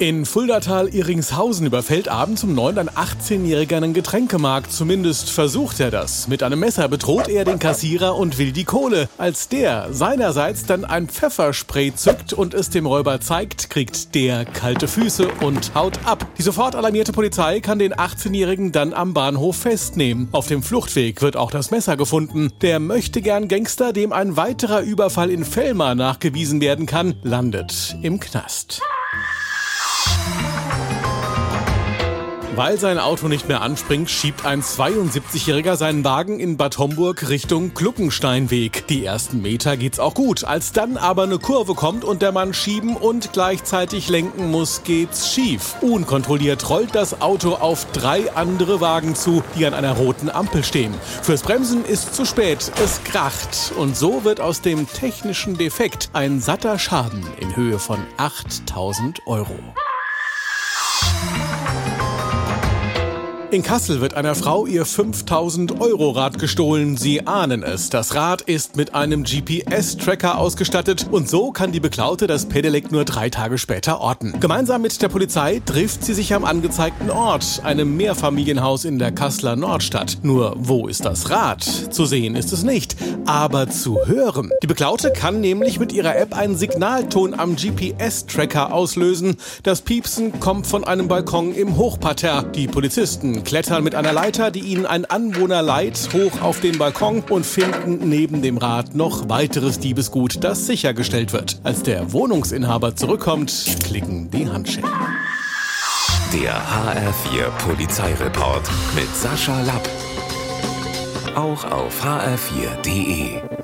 In Fuldatal-Iringshausen überfällt abends um neun ein 18-Jähriger einen Getränkemarkt. Zumindest versucht er das. Mit einem Messer bedroht er den Kassierer und will die Kohle. Als der seinerseits dann ein Pfefferspray zückt und es dem Räuber zeigt, kriegt der kalte Füße und haut ab. Die sofort alarmierte Polizei kann den 18-Jährigen dann am Bahnhof festnehmen. Auf dem Fluchtweg wird auch das Messer gefunden. Der möchte gern Gangster, dem ein weiterer Überfall in Fellmar nachgewiesen werden kann, landet im Knast. Weil sein Auto nicht mehr anspringt, schiebt ein 72-Jähriger seinen Wagen in Bad Homburg Richtung Gluckensteinweg. Die ersten Meter geht's auch gut. Als dann aber eine Kurve kommt und der Mann schieben und gleichzeitig lenken muss, geht's schief. Unkontrolliert rollt das Auto auf drei andere Wagen zu, die an einer roten Ampel stehen. Fürs Bremsen ist zu spät. Es kracht. Und so wird aus dem technischen Defekt ein satter Schaden in Höhe von 8000 Euro. In Kassel wird einer Frau ihr 5000 Euro Rad gestohlen. Sie ahnen es. Das Rad ist mit einem GPS-Tracker ausgestattet und so kann die Beklaute das Pedelec nur drei Tage später orten. Gemeinsam mit der Polizei trifft sie sich am angezeigten Ort, einem Mehrfamilienhaus in der Kasseler Nordstadt. Nur wo ist das Rad? Zu sehen ist es nicht, aber zu hören. Die Beklaute kann nämlich mit ihrer App einen Signalton am GPS-Tracker auslösen. Das Piepsen kommt von einem Balkon im Hochparterre. Die Polizisten klettern mit einer Leiter, die ihnen ein Anwohner leiht, hoch auf den Balkon und finden neben dem Rad noch weiteres Diebesgut, das sichergestellt wird. Als der Wohnungsinhaber zurückkommt, klicken die Handschellen. Der HR4 Polizeireport mit Sascha Lapp. Auch auf hr4.de.